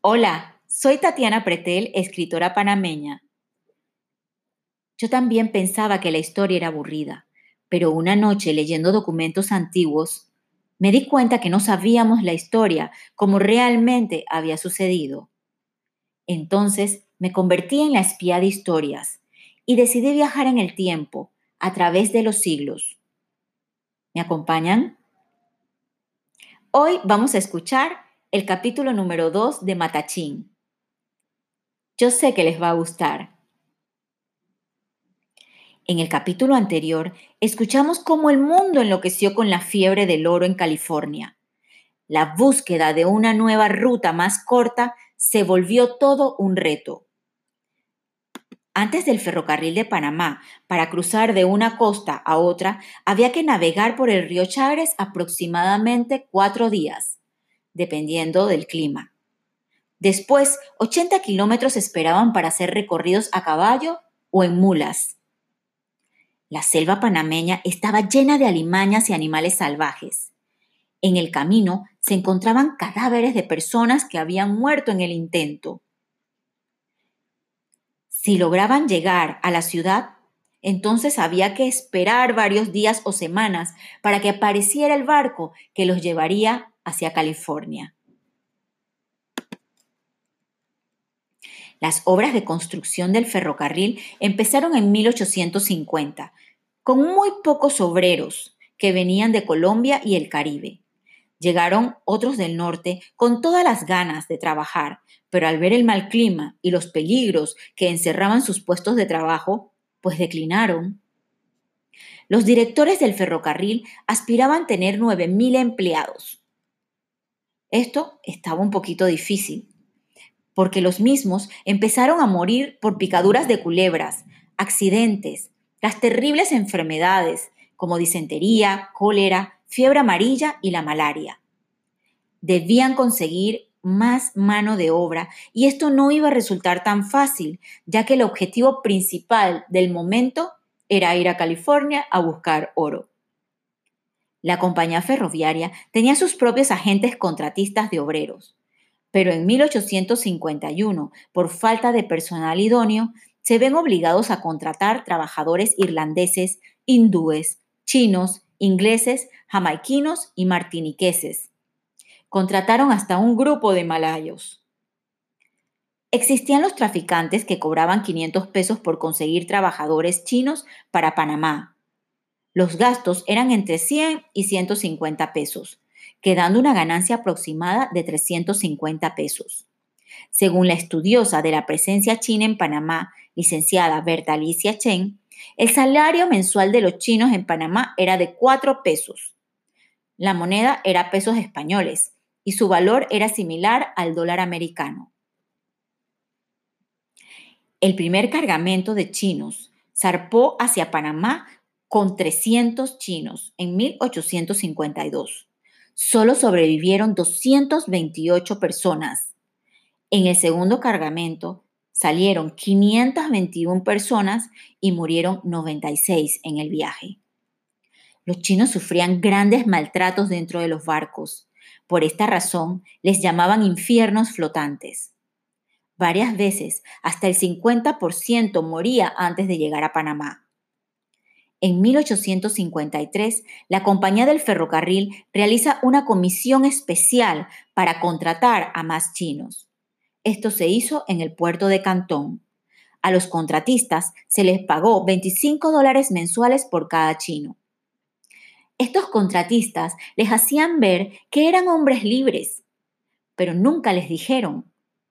Hola, soy Tatiana Pretel, escritora panameña. Yo también pensaba que la historia era aburrida, pero una noche leyendo documentos antiguos, me di cuenta que no sabíamos la historia como realmente había sucedido. Entonces me convertí en la espía de historias y decidí viajar en el tiempo, a través de los siglos. ¿Me acompañan? Hoy vamos a escuchar el capítulo número 2 de Matachín. Yo sé que les va a gustar. En el capítulo anterior escuchamos cómo el mundo enloqueció con la fiebre del oro en California. La búsqueda de una nueva ruta más corta se volvió todo un reto. Antes del ferrocarril de Panamá, para cruzar de una costa a otra, había que navegar por el río Chagres aproximadamente cuatro días, dependiendo del clima. Después, 80 kilómetros esperaban para ser recorridos a caballo o en mulas. La selva panameña estaba llena de alimañas y animales salvajes. En el camino se encontraban cadáveres de personas que habían muerto en el intento. Si lograban llegar a la ciudad, entonces había que esperar varios días o semanas para que apareciera el barco que los llevaría hacia California. Las obras de construcción del ferrocarril empezaron en 1850, con muy pocos obreros que venían de Colombia y el Caribe. Llegaron otros del norte con todas las ganas de trabajar, pero al ver el mal clima y los peligros que encerraban sus puestos de trabajo, pues declinaron. Los directores del ferrocarril aspiraban tener 9.000 empleados. Esto estaba un poquito difícil, porque los mismos empezaron a morir por picaduras de culebras, accidentes, las terribles enfermedades como disentería, cólera, fiebre amarilla y la malaria. Debían conseguir más mano de obra y esto no iba a resultar tan fácil, ya que el objetivo principal del momento era ir a California a buscar oro. La compañía ferroviaria tenía sus propios agentes contratistas de obreros, pero en 1851, por falta de personal idóneo, se ven obligados a contratar trabajadores irlandeses, hindúes, chinos, ingleses, jamaiquinos y martiniqueses. Contrataron hasta un grupo de malayos. Existían los traficantes que cobraban 500 pesos por conseguir trabajadores chinos para Panamá. Los gastos eran entre 100 y 150 pesos, quedando una ganancia aproximada de 350 pesos. Según la estudiosa de la presencia china en Panamá, licenciada Berta Alicia Chen, el salario mensual de los chinos en Panamá era de 4 pesos. La moneda era pesos españoles y su valor era similar al dólar americano. El primer cargamento de chinos zarpó hacia Panamá con 300 chinos en 1852. Solo sobrevivieron 228 personas. En el segundo cargamento salieron 521 personas y murieron 96 en el viaje. Los chinos sufrían grandes maltratos dentro de los barcos. Por esta razón les llamaban infiernos flotantes. Varias veces, hasta el 50% moría antes de llegar a Panamá. En 1853, la compañía del ferrocarril realiza una comisión especial para contratar a más chinos. Esto se hizo en el puerto de Cantón. A los contratistas se les pagó 25 dólares mensuales por cada chino. Estos contratistas les hacían ver que eran hombres libres, pero nunca les dijeron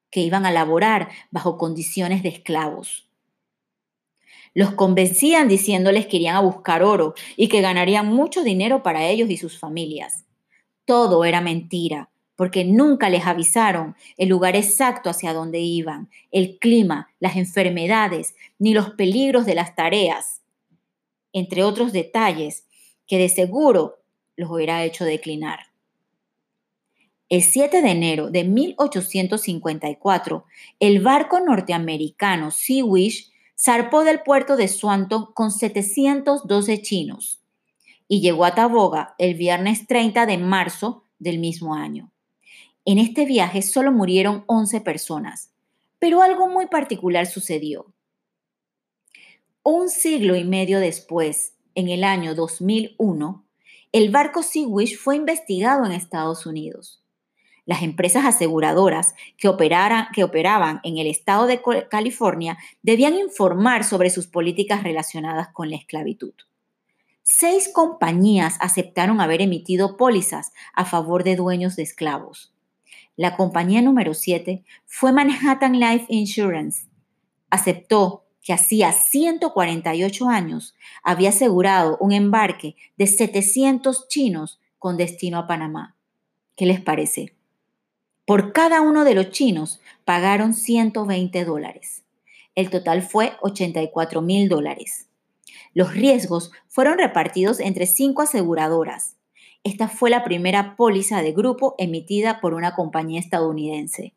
que iban a laborar bajo condiciones de esclavos. Los convencían diciéndoles que irían a buscar oro y que ganarían mucho dinero para ellos y sus familias. Todo era mentira, porque nunca les avisaron el lugar exacto hacia donde iban, el clima, las enfermedades, ni los peligros de las tareas, entre otros detalles que de seguro los hubiera hecho declinar. El 7 de enero de 1854, el barco norteamericano Sea Wish zarpó del puerto de Swanton con 712 chinos y llegó a Taboga el viernes 30 de marzo del mismo año. En este viaje solo murieron 11 personas, pero algo muy particular sucedió. Un siglo y medio después, en el año 2001, el barco Sea-Wish fue investigado en Estados Unidos. Las empresas aseguradoras que, operaban en el estado de California debían informar sobre sus políticas relacionadas con la esclavitud. Seis compañías aceptaron haber emitido pólizas a favor de dueños de esclavos. La compañía número 7 fue Manhattan Life Insurance. Aceptó que hacía 148 años había asegurado un embarque de 700 chinos con destino a Panamá. ¿Qué les parece? Por cada uno de los chinos pagaron 120 dólares. El total fue 84 mil dólares. Los riesgos fueron repartidos entre cinco aseguradoras. Esta fue la primera póliza de grupo emitida por una compañía estadounidense.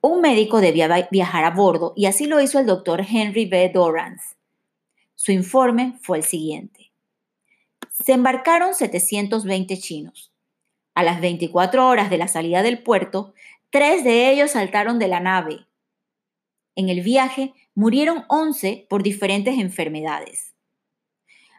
Un médico debía viajar a bordo y así lo hizo el doctor Henry B. Dorrance. Su informe fue el siguiente. Se embarcaron 720 chinos. A las 24 horas de la salida del puerto, tres de ellos saltaron de la nave. En el viaje murieron 11 por diferentes enfermedades.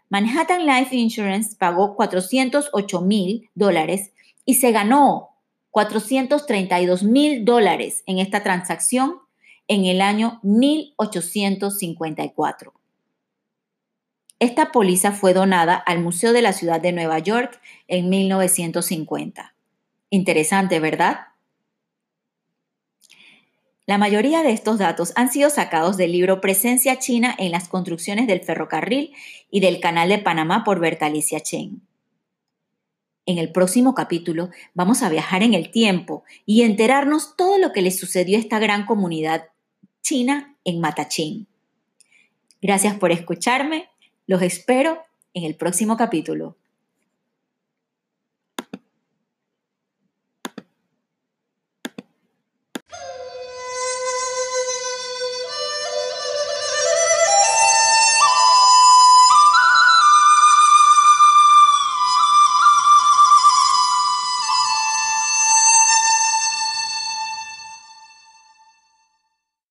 Manhattan Life Insurance pagó 408 mil dólares y se ganó 432 mil dólares en esta transacción en el año 1854. Esta póliza fue donada al Museo de la Ciudad de Nueva York en 1950. Interesante, ¿verdad? La mayoría de estos datos han sido sacados del libro Presencia China en las construcciones del ferrocarril y del Canal de Panamá por Bertalicia Chen. En el próximo capítulo vamos a viajar en el tiempo y enterarnos todo lo que le sucedió a esta gran comunidad china en Matachín. Gracias por escucharme. Los espero en el próximo capítulo.